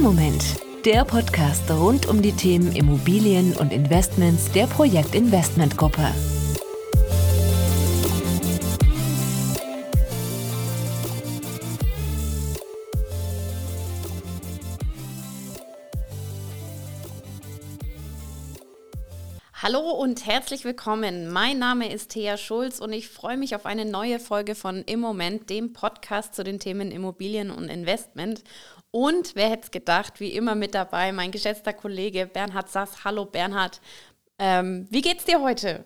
Im Moment. Der Podcast rund um die Themen Immobilien und Investments der Projektinvestmentgruppe. Hallo und herzlich willkommen. Mein Name ist Thea Schulz und ich freue mich auf eine neue Folge von Im Moment, dem Podcast zu den Themen Immobilien und Investment. Und wer hätte es gedacht, wie immer mit dabei, mein geschätzter Kollege Bernhard Sass. Hallo Bernhard, ähm, wie geht's dir heute?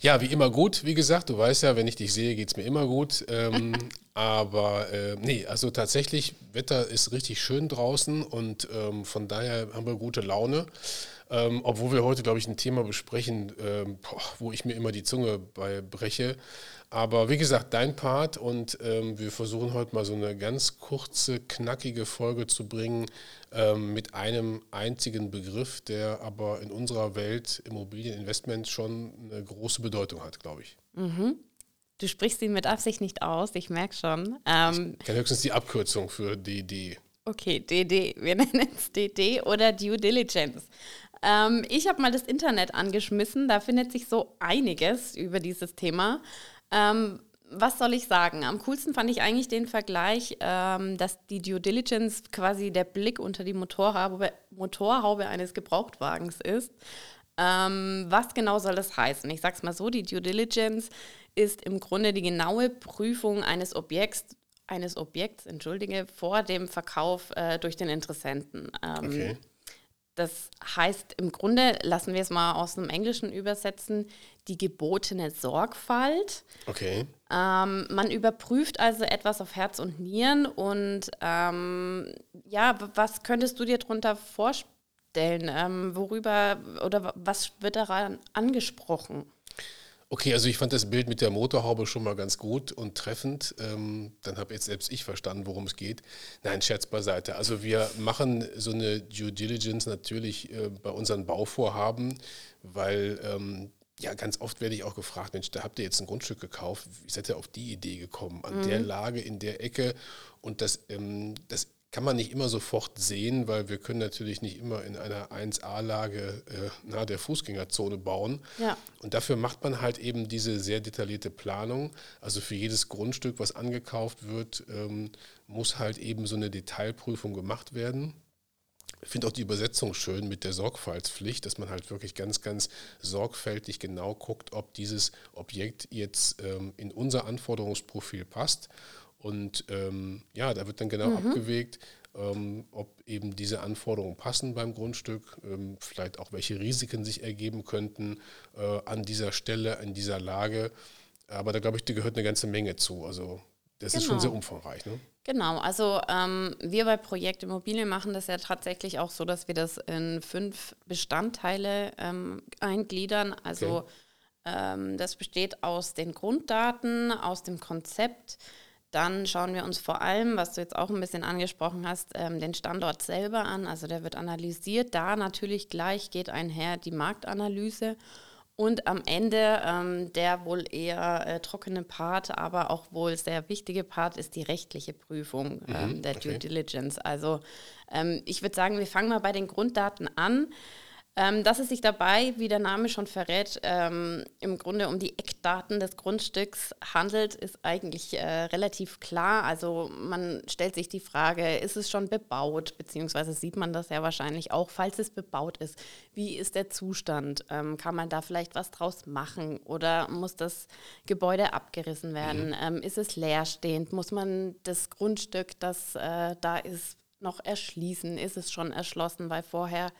Ja, wie immer gut. Wie gesagt, du weißt ja, wenn ich dich sehe, geht es mir immer gut. Ähm, aber äh, nee, also tatsächlich, Wetter ist richtig schön draußen und ähm, von daher haben wir gute Laune. Ähm, obwohl wir heute, glaube ich, ein Thema besprechen, ähm, boah, wo ich mir immer die Zunge bei breche. Aber wie gesagt, dein Part und ähm, wir versuchen heute mal so eine ganz kurze, knackige Folge zu bringen ähm, mit einem einzigen Begriff, der aber in unserer Welt Immobilieninvestment schon eine große Bedeutung hat, glaube ich. Mhm. Du sprichst ihn mit Absicht nicht aus, ich merke schon. Ähm, ich kenne höchstens die Abkürzung für DD. Okay, DD. Wir nennen es DD oder Due Diligence. Ähm, ich habe mal das Internet angeschmissen, da findet sich so einiges über dieses Thema. Ähm, was soll ich sagen? Am coolsten fand ich eigentlich den Vergleich, ähm, dass die Due Diligence quasi der Blick unter die Motorhaube, Motorhaube eines Gebrauchtwagens ist. Ähm, was genau soll das heißen? Ich sage es mal so, die Due Diligence ist im Grunde die genaue Prüfung eines Objekts, eines Objekts, entschuldige, vor dem Verkauf äh, durch den Interessenten. Ähm, okay. Das heißt, im Grunde, lassen wir es mal aus dem Englischen übersetzen, die gebotene Sorgfalt. Okay. Ähm, man überprüft also etwas auf Herz und Nieren und ähm, ja, was könntest du dir darunter vorstellen? Ähm, worüber oder was wird daran angesprochen? Okay, also ich fand das Bild mit der Motorhaube schon mal ganz gut und treffend. Ähm, dann habe jetzt selbst ich verstanden, worum es geht. Nein, Scherz beiseite. Also wir machen so eine Due Diligence natürlich äh, bei unseren Bauvorhaben, weil ähm, ja, ganz oft werde ich auch gefragt, Mensch, da habt ihr jetzt ein Grundstück gekauft, wie seid ihr auf die Idee gekommen? An mhm. der Lage, in der Ecke. Und das, ähm, das kann man nicht immer sofort sehen, weil wir können natürlich nicht immer in einer 1A-Lage äh, nahe der Fußgängerzone bauen. Ja. Und dafür macht man halt eben diese sehr detaillierte Planung. Also für jedes Grundstück, was angekauft wird, ähm, muss halt eben so eine Detailprüfung gemacht werden. Ich finde auch die Übersetzung schön mit der Sorgfaltspflicht, dass man halt wirklich ganz, ganz sorgfältig genau guckt, ob dieses Objekt jetzt ähm, in unser Anforderungsprofil passt und ähm, ja, da wird dann genau mhm. abgewegt, ähm, ob eben diese Anforderungen passen beim Grundstück, ähm, vielleicht auch welche Risiken sich ergeben könnten äh, an dieser Stelle, in dieser Lage. Aber da glaube ich, da gehört eine ganze Menge zu. Also das genau. ist schon genau. sehr umfangreich. Ne? Genau, also ähm, wir bei Projekt Immobilien machen das ja tatsächlich auch so, dass wir das in fünf Bestandteile ähm, eingliedern. Also okay. ähm, das besteht aus den Grunddaten, aus dem Konzept, dann schauen wir uns vor allem, was du jetzt auch ein bisschen angesprochen hast, ähm, den Standort selber an. Also der wird analysiert. Da natürlich gleich geht einher die Marktanalyse. Und am Ende ähm, der wohl eher äh, trockene Part, aber auch wohl sehr wichtige Part ist die rechtliche Prüfung ähm, mhm, der okay. Due Diligence. Also ähm, ich würde sagen, wir fangen mal bei den Grunddaten an. Ähm, dass es sich dabei, wie der Name schon verrät, ähm, im Grunde um die Eckdaten des Grundstücks handelt, ist eigentlich äh, relativ klar. Also man stellt sich die Frage, ist es schon bebaut, beziehungsweise sieht man das ja wahrscheinlich auch, falls es bebaut ist. Wie ist der Zustand? Ähm, kann man da vielleicht was draus machen oder muss das Gebäude abgerissen werden? Mhm. Ähm, ist es leerstehend? Muss man das Grundstück, das äh, da ist, noch erschließen? Ist es schon erschlossen, weil vorher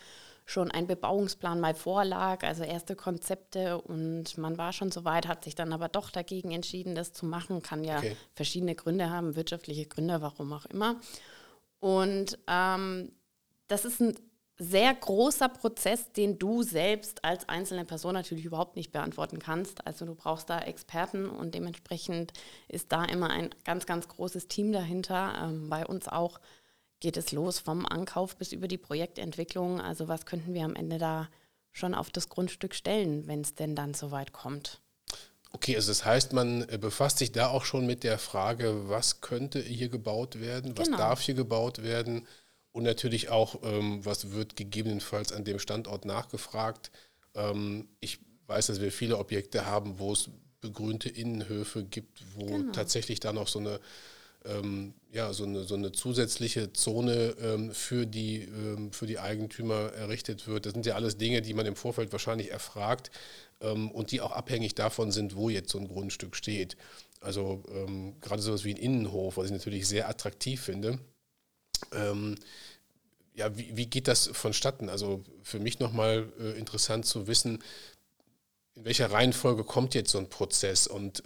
schon ein Bebauungsplan mal vorlag, also erste Konzepte und man war schon so weit, hat sich dann aber doch dagegen entschieden, das zu machen. Kann ja okay. verschiedene Gründe haben, wirtschaftliche Gründe, warum auch immer. Und ähm, das ist ein sehr großer Prozess, den du selbst als einzelne Person natürlich überhaupt nicht beantworten kannst. Also du brauchst da Experten und dementsprechend ist da immer ein ganz, ganz großes Team dahinter. Ähm, bei uns auch geht es los vom Ankauf bis über die Projektentwicklung. Also was könnten wir am Ende da schon auf das Grundstück stellen, wenn es denn dann soweit kommt? Okay, also das heißt, man äh, befasst sich da auch schon mit der Frage, was könnte hier gebaut werden, was genau. darf hier gebaut werden Und natürlich auch, ähm, was wird gegebenenfalls an dem Standort nachgefragt. Ähm, ich weiß, dass wir viele Objekte haben, wo es begrünte Innenhöfe gibt, wo genau. tatsächlich da noch so eine ähm, ja, so eine, so eine zusätzliche Zone ähm, für, die, ähm, für die Eigentümer errichtet wird. Das sind ja alles Dinge, die man im Vorfeld wahrscheinlich erfragt ähm, und die auch abhängig davon sind, wo jetzt so ein Grundstück steht. Also ähm, gerade sowas wie ein Innenhof, was ich natürlich sehr attraktiv finde. Ähm, ja, wie, wie geht das vonstatten? Also für mich nochmal äh, interessant zu wissen, in welcher Reihenfolge kommt jetzt so ein Prozess und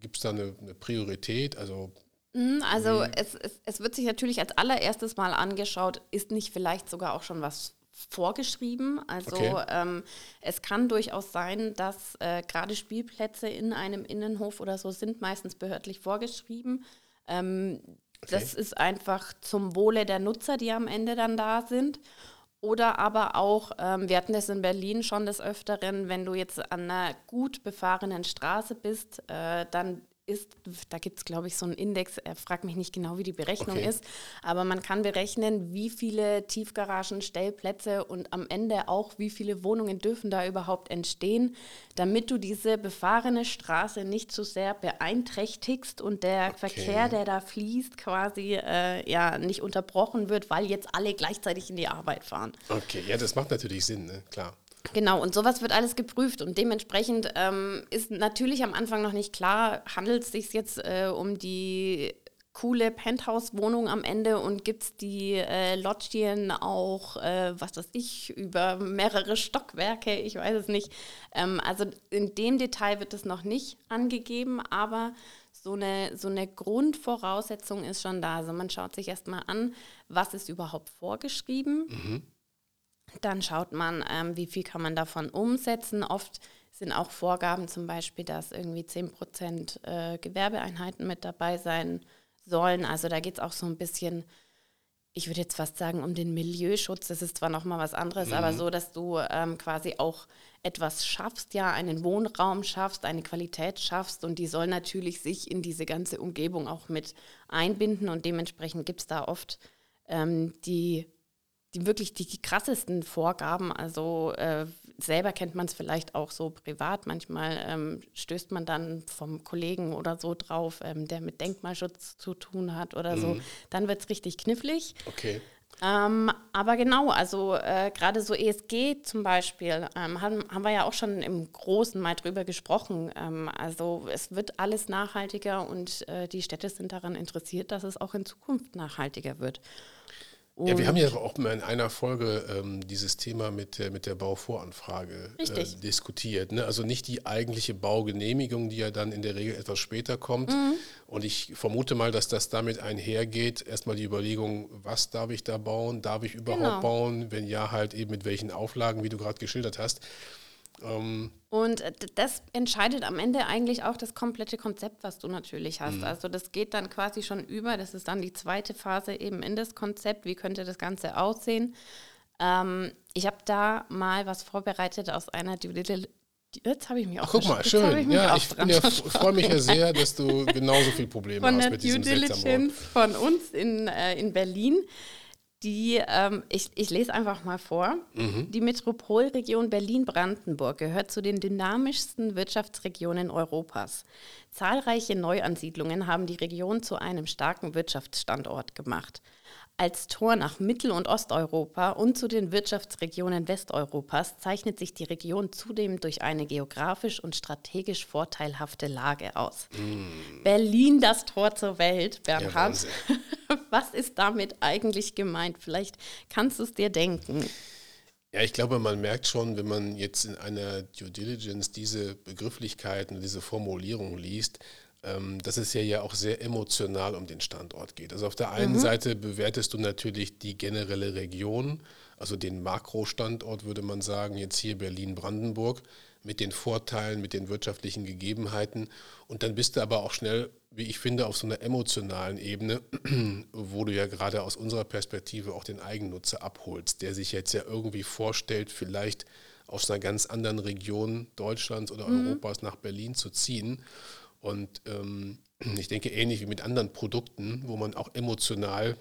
gibt es da eine, eine Priorität? Also Mhm, also es, es, es wird sich natürlich als allererstes mal angeschaut, ist nicht vielleicht sogar auch schon was vorgeschrieben. Also okay. ähm, es kann durchaus sein, dass äh, gerade Spielplätze in einem Innenhof oder so sind meistens behördlich vorgeschrieben. Ähm, okay. Das ist einfach zum Wohle der Nutzer, die am Ende dann da sind. Oder aber auch, ähm, wir hatten das in Berlin schon des Öfteren, wenn du jetzt an einer gut befahrenen Straße bist, äh, dann ist, da gibt es, glaube ich, so einen Index, er fragt mich nicht genau, wie die Berechnung okay. ist, aber man kann berechnen, wie viele Tiefgaragen, Stellplätze und am Ende auch, wie viele Wohnungen dürfen da überhaupt entstehen, damit du diese befahrene Straße nicht zu so sehr beeinträchtigst und der okay. Verkehr, der da fließt, quasi äh, ja nicht unterbrochen wird, weil jetzt alle gleichzeitig in die Arbeit fahren. Okay, ja, das macht natürlich Sinn, ne? klar. Genau, und sowas wird alles geprüft und dementsprechend ähm, ist natürlich am Anfang noch nicht klar, handelt es sich jetzt äh, um die coole Penthouse-Wohnung am Ende und gibt es die äh, Lodgien auch, äh, was weiß ich, über mehrere Stockwerke, ich weiß es nicht. Ähm, also in dem Detail wird es noch nicht angegeben, aber so eine, so eine Grundvoraussetzung ist schon da. Also man schaut sich erstmal an, was ist überhaupt vorgeschrieben. Mhm dann schaut man, ähm, wie viel kann man davon umsetzen. Oft sind auch Vorgaben zum Beispiel, dass irgendwie 10 Prozent äh, Gewerbeeinheiten mit dabei sein sollen. Also da geht es auch so ein bisschen, ich würde jetzt fast sagen, um den Milieuschutz. Das ist zwar nochmal was anderes, mhm. aber so, dass du ähm, quasi auch etwas schaffst, ja, einen Wohnraum schaffst, eine Qualität schaffst und die soll natürlich sich in diese ganze Umgebung auch mit einbinden und dementsprechend gibt es da oft ähm, die die wirklich die krassesten Vorgaben. Also äh, selber kennt man es vielleicht auch so privat. Manchmal ähm, stößt man dann vom Kollegen oder so drauf, ähm, der mit Denkmalschutz zu tun hat oder mhm. so. Dann wird es richtig knifflig. Okay. Ähm, aber genau, also äh, gerade so ESG zum Beispiel, ähm, haben, haben wir ja auch schon im Großen mal drüber gesprochen. Ähm, also es wird alles nachhaltiger und äh, die Städte sind daran interessiert, dass es auch in Zukunft nachhaltiger wird. Ja, wir haben ja auch mal in einer Folge ähm, dieses Thema mit, der, mit der Bauvoranfrage äh, diskutiert. Ne? Also nicht die eigentliche Baugenehmigung, die ja dann in der Regel etwas später kommt. Mhm. Und ich vermute mal, dass das damit einhergeht. Erstmal die Überlegung, was darf ich da bauen? Darf ich überhaupt genau. bauen? Wenn ja, halt eben mit welchen Auflagen, wie du gerade geschildert hast. Ähm und äh, das entscheidet am Ende eigentlich auch das komplette Konzept, was du natürlich hast. Mhm. Also das geht dann quasi schon über, das ist dann die zweite Phase eben in das Konzept, wie könnte das Ganze aussehen. Ähm, ich habe da mal was vorbereitet aus einer Due Diligence. Jetzt habe ich mich auch Ach, Guck mal, schön. Ich ja, ich ja, freue mich ja sehr, dass du genauso viele Probleme von hast mit diesem Due Diligence von uns in, äh, in Berlin die, ähm, ich, ich lese einfach mal vor. Mhm. Die Metropolregion Berlin-Brandenburg gehört zu den dynamischsten Wirtschaftsregionen Europas. Zahlreiche Neuansiedlungen haben die Region zu einem starken Wirtschaftsstandort gemacht als Tor nach Mittel- und Osteuropa und zu den Wirtschaftsregionen Westeuropas zeichnet sich die Region zudem durch eine geografisch und strategisch vorteilhafte Lage aus. Mm. Berlin, das Tor zur Welt, Bernhard. Ja, Was ist damit eigentlich gemeint? Vielleicht kannst du es dir denken. Ja, ich glaube, man merkt schon, wenn man jetzt in einer Due Diligence diese Begrifflichkeiten, diese Formulierung liest, dass es ja, ja auch sehr emotional um den Standort geht. Also auf der einen mhm. Seite bewertest du natürlich die generelle Region, also den Makrostandort, würde man sagen, jetzt hier Berlin-Brandenburg, mit den Vorteilen, mit den wirtschaftlichen Gegebenheiten. Und dann bist du aber auch schnell, wie ich finde, auf so einer emotionalen Ebene, wo du ja gerade aus unserer Perspektive auch den Eigennutzer abholst, der sich jetzt ja irgendwie vorstellt, vielleicht aus einer ganz anderen Region Deutschlands oder mhm. Europas nach Berlin zu ziehen und ähm, ich denke, ähnlich wie mit anderen Produkten, wo man auch emotional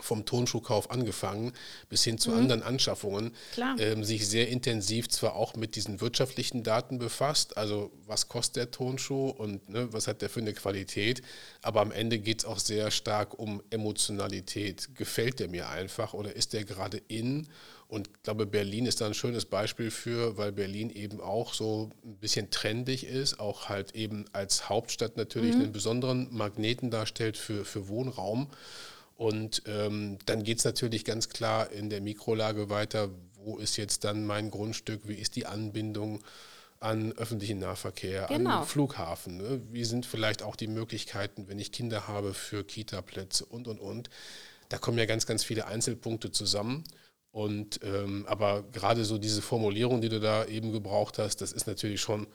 vom Tonschuhkauf angefangen bis hin zu mhm. anderen Anschaffungen, ähm, sich sehr intensiv zwar auch mit diesen wirtschaftlichen Daten befasst, also was kostet der Tonschuh und ne, was hat der für eine Qualität, aber am Ende geht es auch sehr stark um Emotionalität. Gefällt der mir einfach oder ist der gerade in? Und ich glaube, Berlin ist da ein schönes Beispiel für, weil Berlin eben auch so ein bisschen trendig ist, auch halt eben als Hauptstadt natürlich mhm. einen besonderen Magneten darstellt für, für Wohnraum. Und ähm, dann geht es natürlich ganz klar in der Mikrolage weiter, wo ist jetzt dann mein Grundstück, wie ist die Anbindung an öffentlichen Nahverkehr, genau. an Flughafen, ne? wie sind vielleicht auch die Möglichkeiten, wenn ich Kinder habe, für Kita-Plätze und, und, und. Da kommen ja ganz, ganz viele Einzelpunkte zusammen. Und ähm, aber gerade so diese Formulierung, die du da eben gebraucht hast, das ist natürlich schon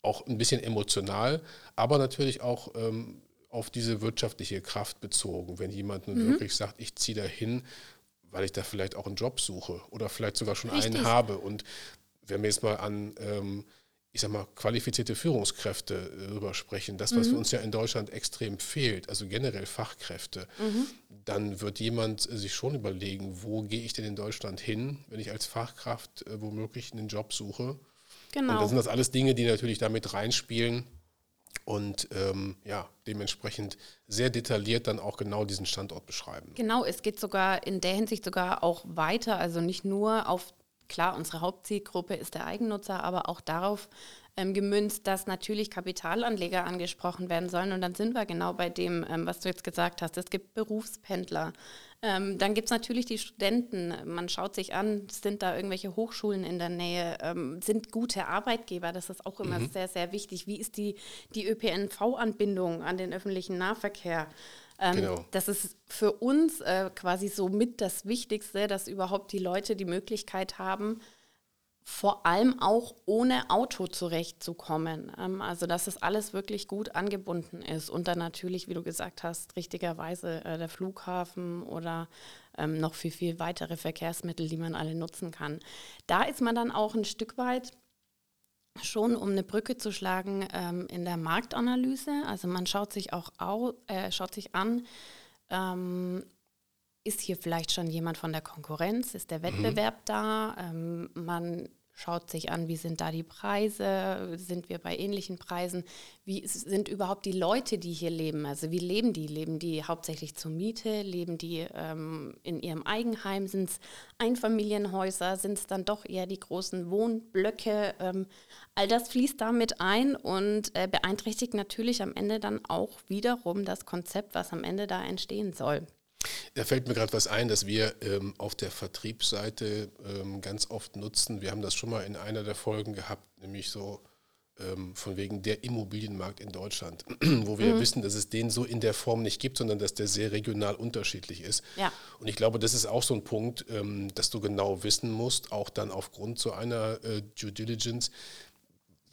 auch ein bisschen emotional, aber natürlich auch ähm, auf diese wirtschaftliche Kraft bezogen. Wenn jemand nun mhm. wirklich sagt, ich ziehe da hin, weil ich da vielleicht auch einen Job suche oder vielleicht sogar schon Richtig. einen habe. Und wenn wir jetzt mal an ähm, ich sag mal, qualifizierte Führungskräfte äh, darüber sprechen, das, was mhm. uns ja in Deutschland extrem fehlt, also generell Fachkräfte, mhm. dann wird jemand sich schon überlegen, wo gehe ich denn in Deutschland hin, wenn ich als Fachkraft äh, womöglich einen Job suche. Genau. Und dann sind das alles Dinge, die natürlich damit reinspielen und ähm, ja, dementsprechend sehr detailliert dann auch genau diesen Standort beschreiben. Genau, es geht sogar in der Hinsicht sogar auch weiter, also nicht nur auf Klar, unsere Hauptzielgruppe ist der Eigennutzer, aber auch darauf ähm, gemünzt, dass natürlich Kapitalanleger angesprochen werden sollen. Und dann sind wir genau bei dem, ähm, was du jetzt gesagt hast. Es gibt Berufspendler. Ähm, dann gibt es natürlich die Studenten. Man schaut sich an, sind da irgendwelche Hochschulen in der Nähe, ähm, sind gute Arbeitgeber. Das ist auch immer mhm. sehr, sehr wichtig. Wie ist die, die ÖPNV-Anbindung an den öffentlichen Nahverkehr? Ähm, genau. Das ist für uns äh, quasi so mit das Wichtigste, dass überhaupt die Leute die Möglichkeit haben, vor allem auch ohne Auto zurechtzukommen. Ähm, also dass es alles wirklich gut angebunden ist und dann natürlich, wie du gesagt hast, richtigerweise äh, der Flughafen oder ähm, noch viel, viel weitere Verkehrsmittel, die man alle nutzen kann. Da ist man dann auch ein Stück weit schon, um eine Brücke zu schlagen, ähm, in der Marktanalyse. Also man schaut sich auch au, äh, schaut sich an, ähm, ist hier vielleicht schon jemand von der Konkurrenz? Ist der mhm. Wettbewerb mhm. da? Ähm, man schaut sich an, wie sind da die Preise, sind wir bei ähnlichen Preisen, wie sind überhaupt die Leute, die hier leben, also wie leben die, leben die hauptsächlich zur Miete, leben die ähm, in ihrem Eigenheim, sind es Einfamilienhäuser, sind es dann doch eher die großen Wohnblöcke, ähm, all das fließt damit ein und äh, beeinträchtigt natürlich am Ende dann auch wiederum das Konzept, was am Ende da entstehen soll. Da fällt mir gerade was ein, dass wir ähm, auf der Vertriebsseite ähm, ganz oft nutzen. Wir haben das schon mal in einer der Folgen gehabt, nämlich so ähm, von wegen der Immobilienmarkt in Deutschland, wo wir mhm. wissen, dass es den so in der Form nicht gibt, sondern dass der sehr regional unterschiedlich ist. Ja. Und ich glaube, das ist auch so ein Punkt, ähm, dass du genau wissen musst, auch dann aufgrund so einer äh, Due Diligence,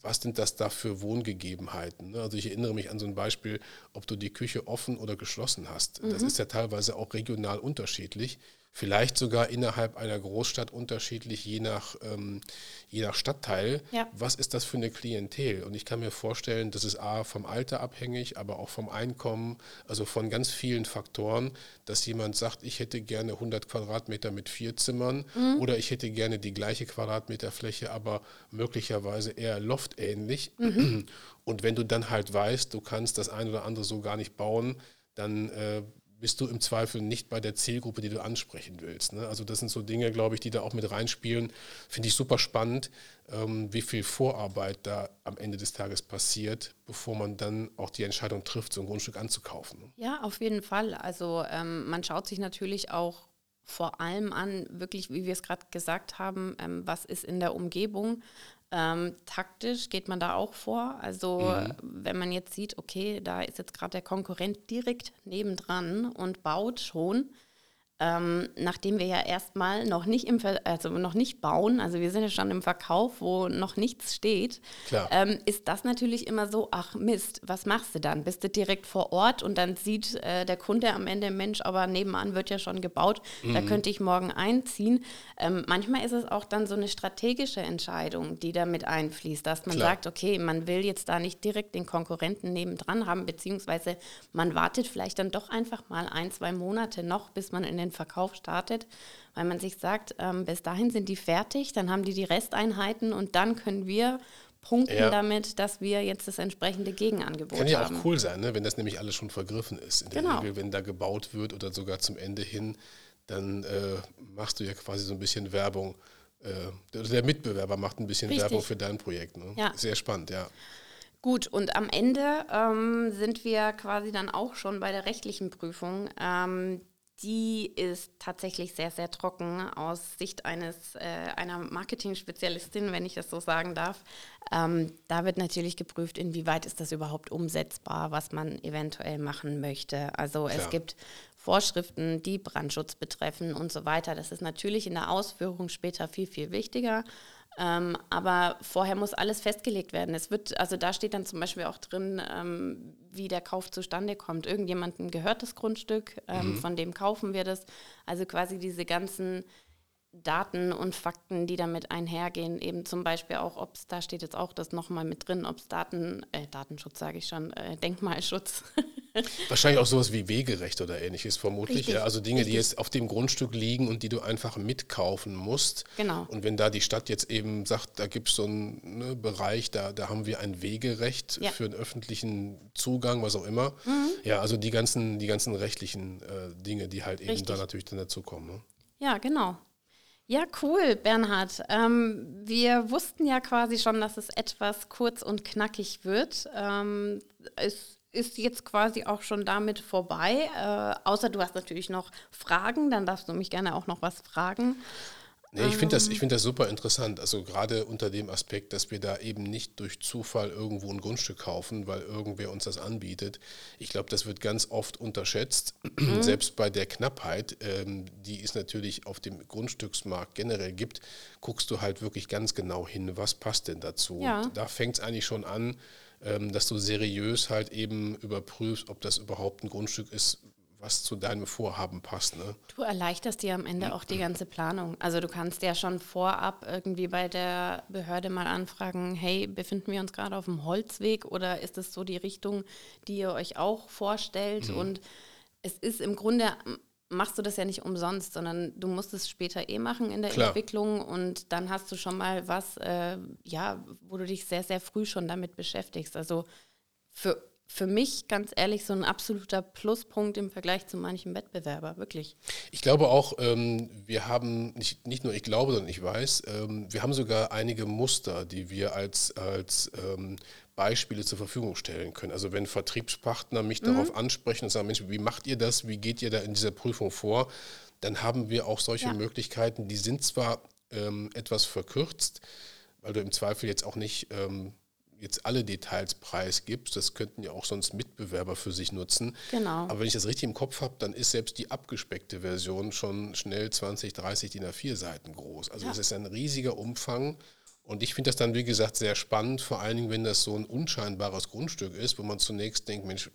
was sind das da für Wohngegebenheiten? Ne? Also ich erinnere mich an so ein Beispiel, ob du die Küche offen oder geschlossen hast. Das mhm. ist ja teilweise auch regional unterschiedlich vielleicht sogar innerhalb einer Großstadt unterschiedlich, je nach, ähm, je nach Stadtteil. Ja. Was ist das für eine Klientel? Und ich kann mir vorstellen, das ist A vom Alter abhängig, aber auch vom Einkommen, also von ganz vielen Faktoren, dass jemand sagt, ich hätte gerne 100 Quadratmeter mit vier Zimmern mhm. oder ich hätte gerne die gleiche Quadratmeterfläche, aber möglicherweise eher loftähnlich. Mhm. Und wenn du dann halt weißt, du kannst das ein oder andere so gar nicht bauen, dann äh, bist du im Zweifel nicht bei der Zielgruppe, die du ansprechen willst. Ne? Also das sind so Dinge, glaube ich, die da auch mit reinspielen. Finde ich super spannend, ähm, wie viel Vorarbeit da am Ende des Tages passiert, bevor man dann auch die Entscheidung trifft, so ein Grundstück anzukaufen. Ne? Ja, auf jeden Fall. Also ähm, man schaut sich natürlich auch vor allem an, wirklich, wie wir es gerade gesagt haben, ähm, was ist in der Umgebung. Ähm, taktisch geht man da auch vor. Also mhm. wenn man jetzt sieht, okay, da ist jetzt gerade der Konkurrent direkt nebendran und baut schon, ähm, nachdem wir ja erstmal noch nicht im Ver also noch nicht bauen, also wir sind ja schon im Verkauf, wo noch nichts steht, ähm, ist das natürlich immer so, ach Mist, was machst du dann? Bist du direkt vor Ort und dann sieht äh, der Kunde am Ende, Mensch, aber nebenan wird ja schon gebaut, mhm. da könnte ich morgen einziehen. Ähm, manchmal ist es auch dann so eine strategische Entscheidung, die da mit einfließt, dass man Klar. sagt, okay, man will jetzt da nicht direkt den Konkurrenten nebendran haben, beziehungsweise man wartet vielleicht dann doch einfach mal ein, zwei Monate noch, bis man in den Verkauf startet, weil man sich sagt, ähm, bis dahin sind die fertig, dann haben die die Resteinheiten und dann können wir punkten ja. damit, dass wir jetzt das entsprechende Gegenangebot haben. Kann ja haben. auch cool sein, ne? wenn das nämlich alles schon vergriffen ist. In der genau. Regel, wenn da gebaut wird oder sogar zum Ende hin, dann äh, machst du ja quasi so ein bisschen Werbung. Äh, der Mitbewerber macht ein bisschen Richtig. Werbung für dein Projekt. Ne? Ja. Sehr spannend, ja. Gut, und am Ende ähm, sind wir quasi dann auch schon bei der rechtlichen Prüfung. Ähm, die ist tatsächlich sehr, sehr trocken aus Sicht eines, äh, einer Marketing-Spezialistin, wenn ich das so sagen darf. Ähm, da wird natürlich geprüft, inwieweit ist das überhaupt umsetzbar, was man eventuell machen möchte. Also Klar. es gibt Vorschriften, die Brandschutz betreffen und so weiter. Das ist natürlich in der Ausführung später viel, viel wichtiger. Ähm, aber vorher muss alles festgelegt werden. Es wird, also da steht dann zum Beispiel auch drin, ähm, wie der Kauf zustande kommt. Irgendjemandem gehört das Grundstück, ähm, mhm. von dem kaufen wir das. Also quasi diese ganzen Daten und Fakten, die damit einhergehen, eben zum Beispiel auch, ob es, da steht jetzt auch das nochmal mit drin, ob es Daten, äh, Datenschutz sage ich schon, äh, Denkmalschutz. Wahrscheinlich auch sowas wie Wegerecht oder ähnliches vermutlich. Ja, also Dinge, Richtig. die jetzt auf dem Grundstück liegen und die du einfach mitkaufen musst. Genau. Und wenn da die Stadt jetzt eben sagt, da gibt es so einen ne, Bereich, da, da haben wir ein Wegerecht ja. für einen öffentlichen Zugang, was auch immer. Mhm. Ja, also die ganzen, die ganzen rechtlichen äh, Dinge, die halt Richtig. eben da natürlich dann dazukommen. Ne? Ja, genau. Ja, cool, Bernhard. Ähm, wir wussten ja quasi schon, dass es etwas kurz und knackig wird. Ähm, es ist jetzt quasi auch schon damit vorbei. Äh, außer du hast natürlich noch Fragen, dann darfst du mich gerne auch noch was fragen. Nee, ich finde das, find das super interessant. Also gerade unter dem Aspekt, dass wir da eben nicht durch Zufall irgendwo ein Grundstück kaufen, weil irgendwer uns das anbietet. Ich glaube, das wird ganz oft unterschätzt. Mhm. Selbst bei der Knappheit, ähm, die es natürlich auf dem Grundstücksmarkt generell gibt, guckst du halt wirklich ganz genau hin, was passt denn dazu. Ja. Da fängt es eigentlich schon an, ähm, dass du seriös halt eben überprüfst, ob das überhaupt ein Grundstück ist, was zu deinem Vorhaben passt. Ne? Du erleichterst dir am Ende auch die ganze Planung. Also du kannst ja schon vorab irgendwie bei der Behörde mal anfragen, hey, befinden wir uns gerade auf dem Holzweg oder ist es so die Richtung, die ihr euch auch vorstellt? Mhm. Und es ist im Grunde, machst du das ja nicht umsonst, sondern du musst es später eh machen in der Klar. Entwicklung und dann hast du schon mal was, äh, ja, wo du dich sehr, sehr früh schon damit beschäftigst. Also für für mich ganz ehrlich so ein absoluter Pluspunkt im Vergleich zu manchen Wettbewerber, wirklich. Ich glaube auch, ähm, wir haben, nicht, nicht nur ich glaube, sondern ich weiß, ähm, wir haben sogar einige Muster, die wir als, als ähm, Beispiele zur Verfügung stellen können. Also wenn Vertriebspartner mich mhm. darauf ansprechen und sagen, Mensch, wie macht ihr das, wie geht ihr da in dieser Prüfung vor, dann haben wir auch solche ja. Möglichkeiten, die sind zwar ähm, etwas verkürzt, weil du im Zweifel jetzt auch nicht ähm, jetzt alle Details preisgibst, das könnten ja auch sonst Mitbewerber für sich nutzen. Genau. Aber wenn ich das richtig im Kopf habe, dann ist selbst die abgespeckte Version schon schnell 20, 30 DIN A4 Seiten groß. Also es ja. ist ein riesiger Umfang. Und ich finde das dann, wie gesagt, sehr spannend, vor allen Dingen, wenn das so ein unscheinbares Grundstück ist, wo man zunächst denkt, Mensch,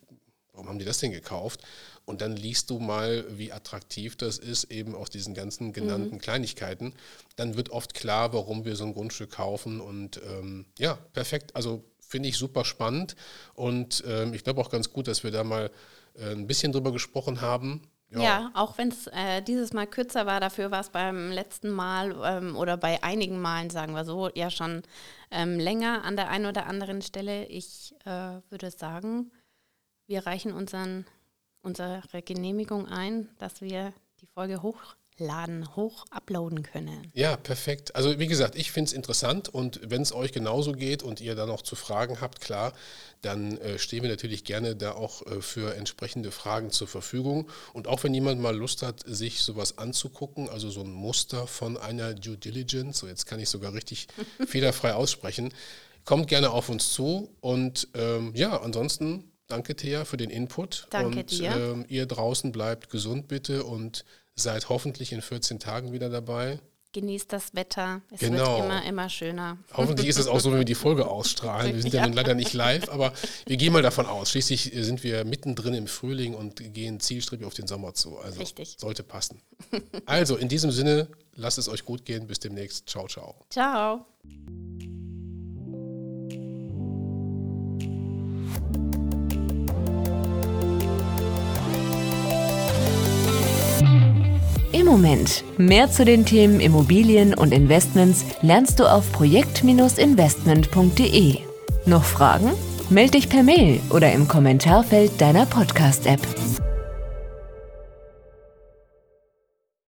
warum haben die das denn gekauft? Und dann liest du mal, wie attraktiv das ist, eben aus diesen ganzen genannten mhm. Kleinigkeiten. Dann wird oft klar, warum wir so ein Grundstück kaufen. Und ähm, ja, perfekt. Also finde ich super spannend. Und ähm, ich glaube auch ganz gut, dass wir da mal äh, ein bisschen drüber gesprochen haben. Ja, ja auch wenn es äh, dieses Mal kürzer war, dafür war es beim letzten Mal ähm, oder bei einigen Malen, sagen wir so, ja schon ähm, länger an der einen oder anderen Stelle. Ich äh, würde sagen, wir reichen unseren unsere Genehmigung ein, dass wir die Folge hochladen, hoch uploaden können. Ja, perfekt. Also wie gesagt, ich finde es interessant und wenn es euch genauso geht und ihr da noch zu Fragen habt, klar, dann äh, stehen wir natürlich gerne da auch äh, für entsprechende Fragen zur Verfügung. Und auch wenn jemand mal Lust hat, sich sowas anzugucken, also so ein Muster von einer Due Diligence, so jetzt kann ich sogar richtig fehlerfrei aussprechen, kommt gerne auf uns zu und ähm, ja, ansonsten Danke, Thea, für den Input. Danke und, dir. Ähm, ihr draußen bleibt gesund bitte und seid hoffentlich in 14 Tagen wieder dabei. Genießt das Wetter. Es genau. wird immer, immer schöner. Hoffentlich ist es auch so, wenn wir die Folge ausstrahlen. Wir sind ja, ja leider nicht live, aber wir gehen mal davon aus. Schließlich sind wir mittendrin im Frühling und gehen zielstrebig auf den Sommer zu. Also Richtig. sollte passen. Also in diesem Sinne, lasst es euch gut gehen. Bis demnächst. Ciao, ciao. Ciao. Immoment. Mehr zu den Themen Immobilien und Investments lernst du auf projekt-investment.de. Noch Fragen? Meld dich per Mail oder im Kommentarfeld deiner Podcast-App.